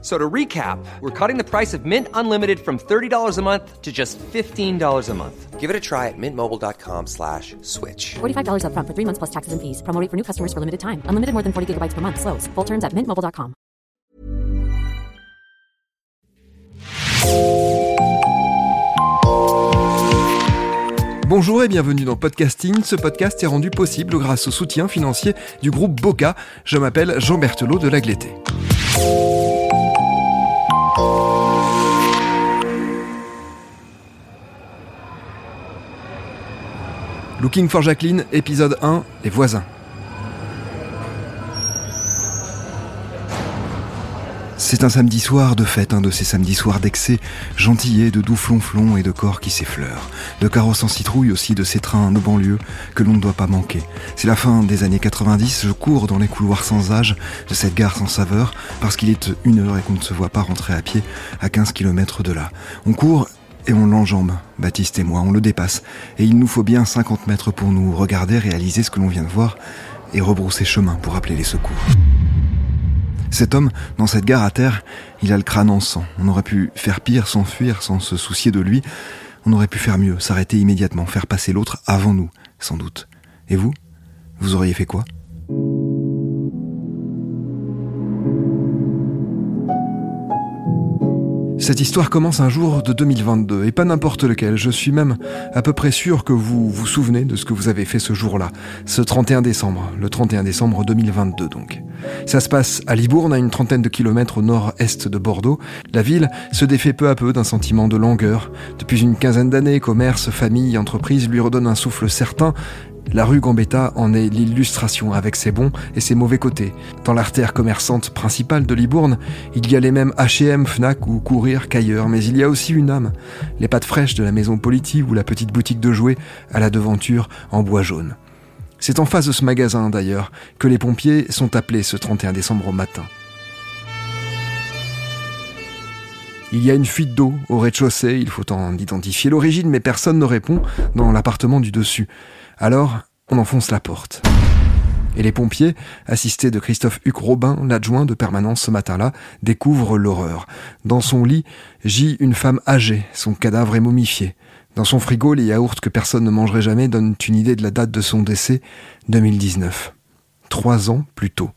So to recap, we're cutting the price of Mint Unlimited from $30 a month to just $15 a month. Give it a try at mintmobile.com slash switch. $45 upfront for three months plus taxes and fees. Promo rate for new customers for limited time. Unlimited more than 40 gigabytes per month. Slows. Full terms at mintmobile.com. Bonjour et bienvenue dans Podcasting. Ce podcast est rendu possible grâce au soutien financier du groupe Boca. Je m'appelle Jean Berthelot de Lagleté. Looking for Jacqueline, épisode 1, Les voisins. C'est un samedi soir de fête, un de ces samedis soirs d'excès, gentillés de doux flonflons et de corps qui s'effleurent, de carrosses en citrouille aussi de ces trains de banlieue que l'on ne doit pas manquer. C'est la fin des années 90, je cours dans les couloirs sans âge de cette gare sans saveur, parce qu'il est une heure et qu'on ne se voit pas rentrer à pied à 15 km de là. On court et on l'enjambe, Baptiste et moi, on le dépasse, et il nous faut bien 50 mètres pour nous regarder, réaliser ce que l'on vient de voir, et rebrousser chemin pour appeler les secours. Cet homme, dans cette gare à terre, il a le crâne en sang. On aurait pu faire pire, s'enfuir, sans se soucier de lui. On aurait pu faire mieux, s'arrêter immédiatement, faire passer l'autre avant nous, sans doute. Et vous? Vous auriez fait quoi? Cette histoire commence un jour de 2022, et pas n'importe lequel. Je suis même à peu près sûr que vous vous souvenez de ce que vous avez fait ce jour-là, ce 31 décembre, le 31 décembre 2022 donc. Ça se passe à Libourne, à une trentaine de kilomètres au nord-est de Bordeaux. La ville se défait peu à peu d'un sentiment de langueur. Depuis une quinzaine d'années, commerce, famille, entreprise lui redonnent un souffle certain, la rue Gambetta en est l'illustration avec ses bons et ses mauvais côtés. Dans l'artère commerçante principale de Libourne, il y a les mêmes H&M, Fnac ou Courir qu'ailleurs, mais il y a aussi une âme. Les pâtes fraîches de la maison Politi ou la petite boutique de jouets à la devanture en bois jaune. C'est en face de ce magasin d'ailleurs que les pompiers sont appelés ce 31 décembre au matin. Il y a une fuite d'eau au rez-de-chaussée, il faut en identifier l'origine, mais personne ne répond dans l'appartement du dessus. Alors, on enfonce la porte. Et les pompiers, assistés de Christophe Huc Robin, l'adjoint de permanence ce matin-là, découvrent l'horreur. Dans son lit gît une femme âgée, son cadavre est momifié. Dans son frigo, les yaourts que personne ne mangerait jamais donnent une idée de la date de son décès, 2019. Trois ans plus tôt.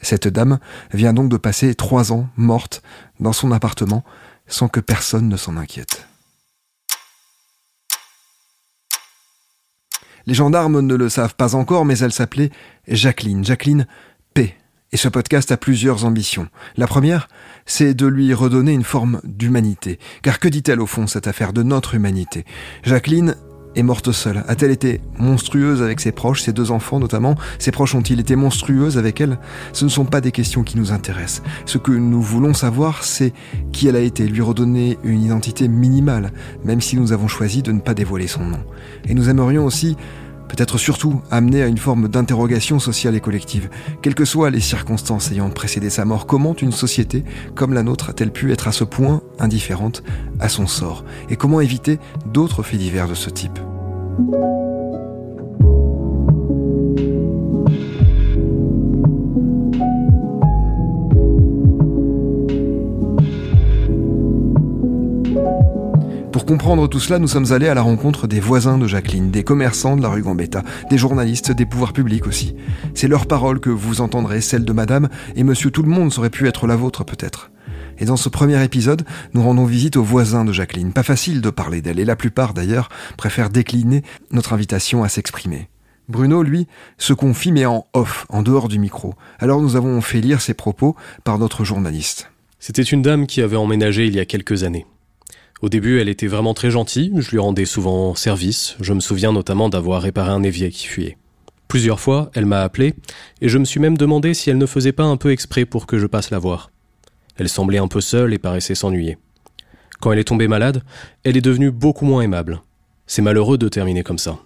Cette dame vient donc de passer trois ans morte dans son appartement sans que personne ne s'en inquiète. Les gendarmes ne le savent pas encore, mais elle s'appelait Jacqueline, Jacqueline P. Et ce podcast a plusieurs ambitions. La première, c'est de lui redonner une forme d'humanité. Car que dit-elle au fond, cette affaire de notre humanité? Jacqueline est morte seule A-t-elle été monstrueuse avec ses proches, ses deux enfants notamment? Ses proches ont-ils été monstrueuses avec elle? Ce ne sont pas des questions qui nous intéressent. Ce que nous voulons savoir, c'est qui elle a été, lui redonner une identité minimale, même si nous avons choisi de ne pas dévoiler son nom. Et nous aimerions aussi peut-être surtout amener à une forme d'interrogation sociale et collective. Quelles que soient les circonstances ayant précédé sa mort, comment une société comme la nôtre a-t-elle pu être à ce point indifférente à son sort? Et comment éviter d'autres faits divers de ce type? Comprendre tout cela, nous sommes allés à la rencontre des voisins de Jacqueline, des commerçants de la rue Gambetta, des journalistes, des pouvoirs publics aussi. C'est leur parole que vous entendrez, celle de madame, et monsieur tout le monde aurait pu être la vôtre peut-être. Et dans ce premier épisode, nous rendons visite aux voisins de Jacqueline. Pas facile de parler d'elle, et la plupart d'ailleurs préfèrent décliner notre invitation à s'exprimer. Bruno, lui, se confie mais en off, en dehors du micro. Alors nous avons fait lire ses propos par notre journaliste. C'était une dame qui avait emménagé il y a quelques années. Au début, elle était vraiment très gentille, je lui rendais souvent service, je me souviens notamment d'avoir réparé un évier qui fuyait. Plusieurs fois, elle m'a appelé, et je me suis même demandé si elle ne faisait pas un peu exprès pour que je passe la voir. Elle semblait un peu seule et paraissait s'ennuyer. Quand elle est tombée malade, elle est devenue beaucoup moins aimable. C'est malheureux de terminer comme ça.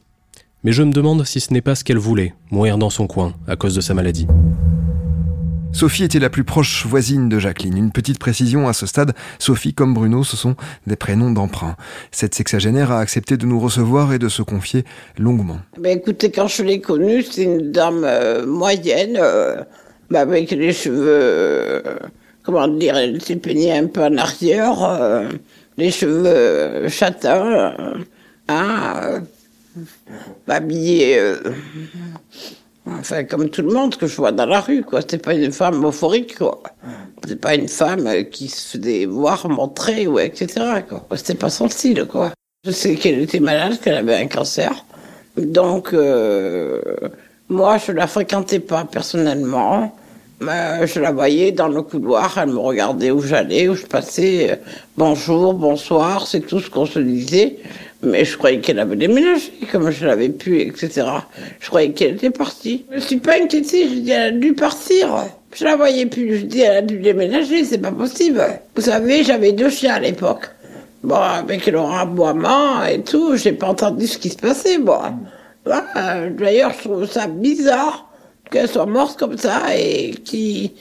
Mais je me demande si ce n'est pas ce qu'elle voulait, mourir dans son coin, à cause de sa maladie. Sophie était la plus proche voisine de Jacqueline. Une petite précision à ce stade, Sophie comme Bruno, ce sont des prénoms d'emprunt. Cette sexagénaire a accepté de nous recevoir et de se confier longuement. Ben écoutez, quand je l'ai connue, c'est une dame euh, moyenne, euh, avec les cheveux, euh, comment dire, elle s'est peignée un peu en arrière, les cheveux châtains, hein, habillée Enfin, comme tout le monde que je vois dans la rue, quoi. C'était pas une femme euphorique, quoi. C'était pas une femme qui se faisait voir, montrer, ou etc., quoi. C'était pas son style, quoi. Je sais qu'elle était malade, qu'elle avait un cancer. Donc, euh, moi, je la fréquentais pas personnellement. Mais je la voyais dans le couloir, elle me regardait où j'allais, où je passais. Bonjour, bonsoir, c'est tout ce qu'on se disait. Mais je croyais qu'elle avait déménagé, comme je l'avais pu, etc. Je croyais qu'elle était partie. Je me suis pas inquiétée, je dis elle a dû partir. Je la voyais plus, je dis elle a dû déménager, c'est pas possible. Vous savez, j'avais deux chiens à l'époque. Bon, avec leur aboiement et tout, j'ai pas entendu ce qui se passait, moi. D'ailleurs, je trouve ça bizarre qu'elle soit morte comme ça et qu'il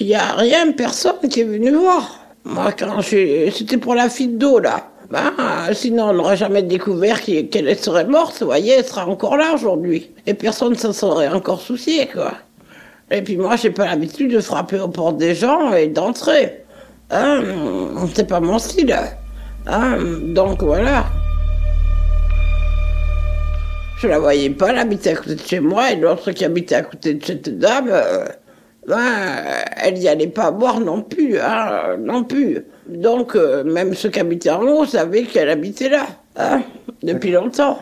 n'y a rien, personne qui est venu voir. Moi, quand c'était pour la fille d'eau, là. Ben, sinon, on n'aurait jamais découvert qu'elle serait morte, vous voyez, elle sera encore là aujourd'hui. Et personne ne s'en serait encore soucié, quoi. Et puis moi, j'ai pas l'habitude de frapper aux portes des gens et d'entrer. Hein, c'est pas mon style. Hein, donc voilà. Je la voyais pas, elle habitait à côté de chez moi, et l'autre qui habitait à côté de cette dame, euh, ben, elle n'y allait pas boire non plus, hein, non plus. Donc, euh, même ceux qui habitaient en haut savaient qu'elle habitait là, hein, depuis longtemps.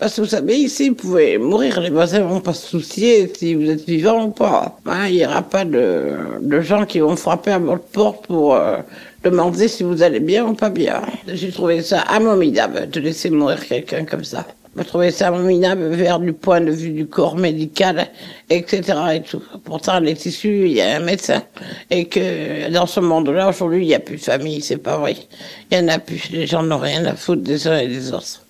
Parce que vous savez, ici, vous pouvez mourir, les voisins vont pas se soucier si vous êtes vivant ou pas. Hein, il n'y aura pas de, gens qui vont frapper à votre porte pour euh, demander si vous allez bien ou pas bien. J'ai trouvé ça abominable de laisser mourir quelqu'un comme ça. Je trouvais ça abominable vers du point de vue du corps médical, etc. Et tout. Pourtant, les tissus, il y a un médecin. Et que dans ce monde-là, aujourd'hui, il n'y a plus de famille, c'est pas vrai. Il y en a plus. Les gens n'ont rien à foutre des uns et des autres.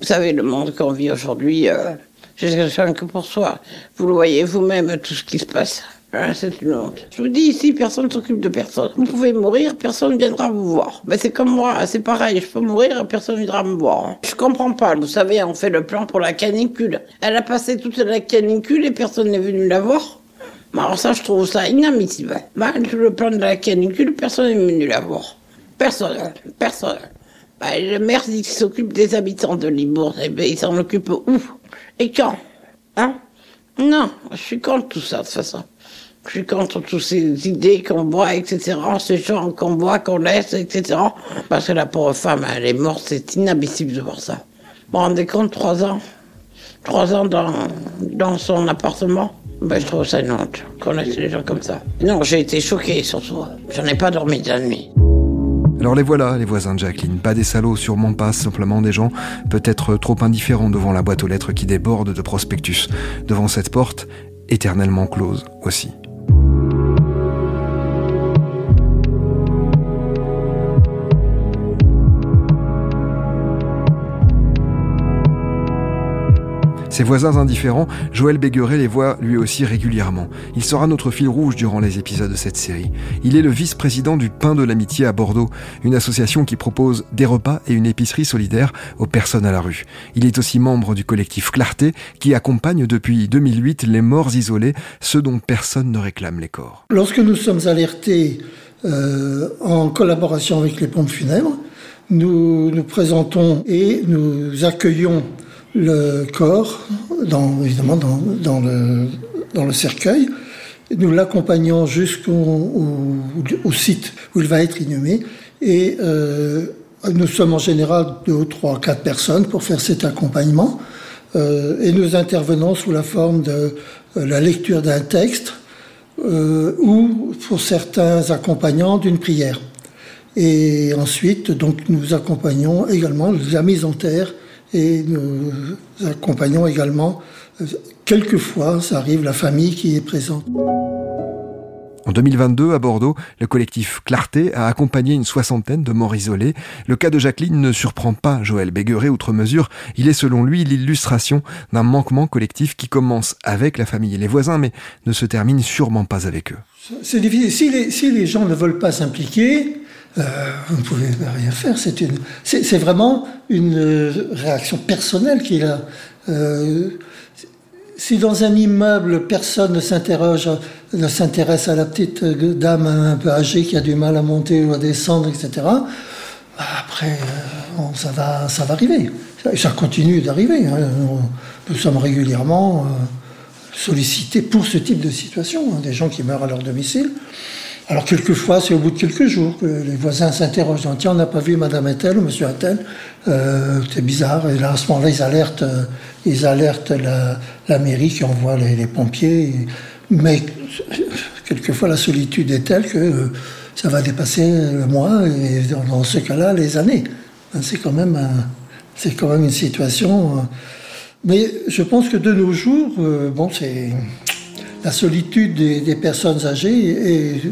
Vous savez, le monde qu'on vit aujourd'hui, euh, je que pour soi. Vous le voyez vous-même, tout ce qui se passe. Ah, c'est une honte. Je vous dis ici, personne ne s'occupe de personne. Vous pouvez mourir, personne ne viendra vous voir. Ben, c'est comme moi, c'est pareil. Je peux mourir, personne ne viendra me voir. Je comprends pas. Vous savez, on fait le plan pour la canicule. Elle a passé toute la canicule et personne n'est venu la voir. Alors ça, je trouve ça inadmissible. Ben, le plan de la canicule, personne n'est venu la voir. Personne. Personne. Ben, le maire dit qu'il s'occupe des habitants de Libourne. Eh ben, il s'en occupe où? Et quand? Hein? Non, je suis contre tout ça, de toute façon. Je suis contre toutes ces idées qu'on voit, etc., ces gens qu'on voit, qu'on laisse, etc. Parce que la pauvre femme, elle est morte, c'est inadmissible de voir ça. Vous vous rendez compte, trois ans Trois ans dans, dans son appartement? Ben, Je trouve ça une qu'on laisse les gens comme ça. Non, j'ai été choqué surtout. J'en ai pas dormi de la nuit. Alors les voilà, les voisins de Jacqueline. Pas des salauds, sûrement pas, simplement des gens peut-être trop indifférents devant la boîte aux lettres qui déborde de prospectus. Devant cette porte, éternellement close aussi. Ses voisins indifférents, Joël Bégueret les voit lui aussi régulièrement. Il sera notre fil rouge durant les épisodes de cette série. Il est le vice-président du Pain de l'Amitié à Bordeaux, une association qui propose des repas et une épicerie solidaire aux personnes à la rue. Il est aussi membre du collectif Clarté, qui accompagne depuis 2008 les morts isolés, ceux dont personne ne réclame les corps. Lorsque nous sommes alertés euh, en collaboration avec les pompes funèbres, nous nous présentons et nous accueillons le corps, dans, évidemment dans, le, cercueil. Nous l'accompagnons jusqu'au au, site où il va être inhumé. Et euh, nous sommes en général deux, trois, quatre personnes pour faire cet accompagnement. Euh, et nous intervenons sous la forme de euh, la lecture d'un texte ou, pour certains accompagnants, d'une prière. Et ensuite, donc, nous accompagnons également la mise en terre et nous accompagnons également, quelquefois, ça arrive, la famille qui est présente. En 2022, à Bordeaux, le collectif Clarté a accompagné une soixantaine de morts isolés. Le cas de Jacqueline ne surprend pas Joël Bégueret outre mesure. Il est selon lui l'illustration d'un manquement collectif qui commence avec la famille et les voisins, mais ne se termine sûrement pas avec eux. C'est difficile. Si les, si les gens ne veulent pas s'impliquer, euh, vous ne pouvez rien faire. C'est vraiment une euh, réaction personnelle qu'il a. Euh, si dans un immeuble personne ne s'intéresse à la petite dame un peu âgée qui a du mal à monter ou à descendre, etc. Bah, après, ça va, ça va arriver. Ça, continue d'arriver. Hein. Nous sommes régulièrement sollicités pour ce type de situation, hein. des gens qui meurent à leur domicile. Alors quelquefois, c'est au bout de quelques jours que les voisins s'interrogent. Tiens, on n'a pas vu Madame Attel ou Monsieur Attel. Euh, c'est bizarre. Et là, à ce moment-là, ils alertent, euh, ils alertent la, mairie qui envoie les, pompiers. Mais quelquefois, la solitude est telle que euh, ça va dépasser le mois et dans, ce cas-là, les années. C'est quand même, c'est quand même une situation. mais je pense que de nos jours, bon, c'est la solitude des, personnes âgées est,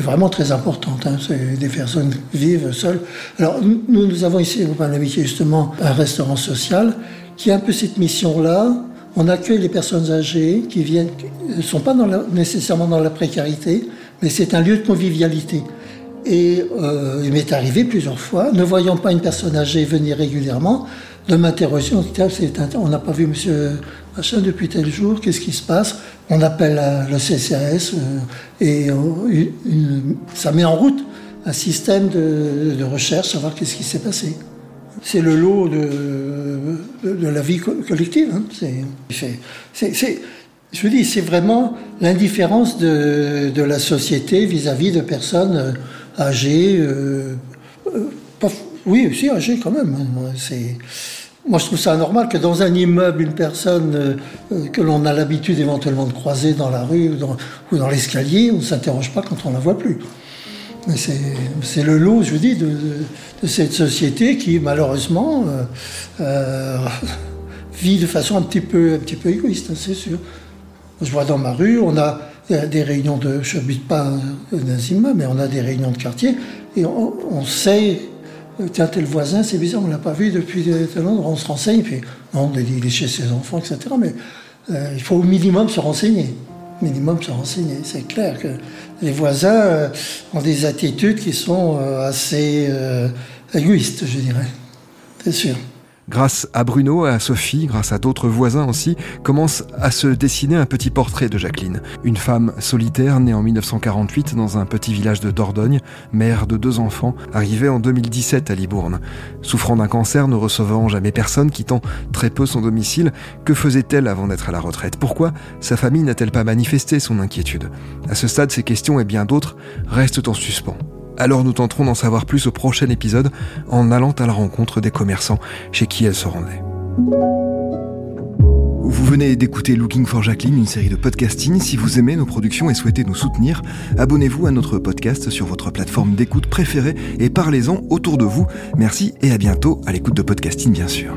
vraiment très importante. Hein. Des personnes vivent seules. Alors nous, avons ici au Pan d'Amitié justement un restaurant social qui a un peu cette mission-là. On accueille les personnes âgées qui viennent, ne sont pas nécessairement dans la précarité, mais c'est un lieu de convivialité. Et euh, il m'est arrivé plusieurs fois, ne voyant pas une personne âgée venir régulièrement, de m'interroger. On n'a pas vu monsieur machin depuis tel jour, qu'est-ce qui se passe? On appelle le CCAS euh, et euh, ça met en route un système de, recherche, savoir qu'est-ce qui s'est passé. C'est le lot de, la vie collective. Hein. C'est, je dis, c'est vraiment l'indifférence de, la société vis-à-vis de personnes euh, âgées. oui, aussi âgées quand même. Hein. Moi, je trouve ça anormal que dans un immeuble, une personne euh, euh, que l'on a l'habitude éventuellement de croiser dans la rue ou dans, l'escalier, on ne s'interroge pas quand on ne la voit plus. C'est le lot, je vous dis, de, cette société qui, malheureusement, euh, vit de façon un petit peu, un petit peu égoïste, hein, c'est sûr. Je vois dans ma rue, on a des réunions de... Je n'habite pas dans un immeuble, mais on a des réunions de quartier, et on sait tiens, tel voisin, c'est bizarre, on ne l'a pas vu depuis tel endroit, on se renseigne, puis non, il est chez ses enfants, etc. Mais euh, il faut au minimum se renseigner. Minimum se renseigner. C'est clair que les voisins euh, ont des attitudes qui sont euh, assez égoïstes, je dirais. C'est sûr grâce à Bruno à Sophie, grâce à d'autres voisins aussi, commence à se dessiner un petit portrait de Jacqueline. Une femme solitaire née en 1948 dans un petit village de Dordogne, mère de deux enfants, arrivée en 2017 à Libourne. Souffrant d'un cancer, ne recevant jamais personne, quittant très peu son domicile, que faisait-elle avant d'être à la retraite? Pourquoi sa famille n'a-t-elle pas manifesté son inquiétude? À ce stade, ces questions et bien d'autres restent en suspens. Alors nous tenterons d'en savoir plus au prochain épisode en allant à la rencontre des commerçants chez qui elle se rendait. Vous venez d'écouter Looking for Jacqueline, une série de podcasting. Si vous aimez nos productions et souhaitez nous soutenir, abonnez-vous à notre podcast sur votre plateforme d'écoute préférée et parlez-en autour de vous. Merci et à bientôt à l'écoute de podcasting bien sûr.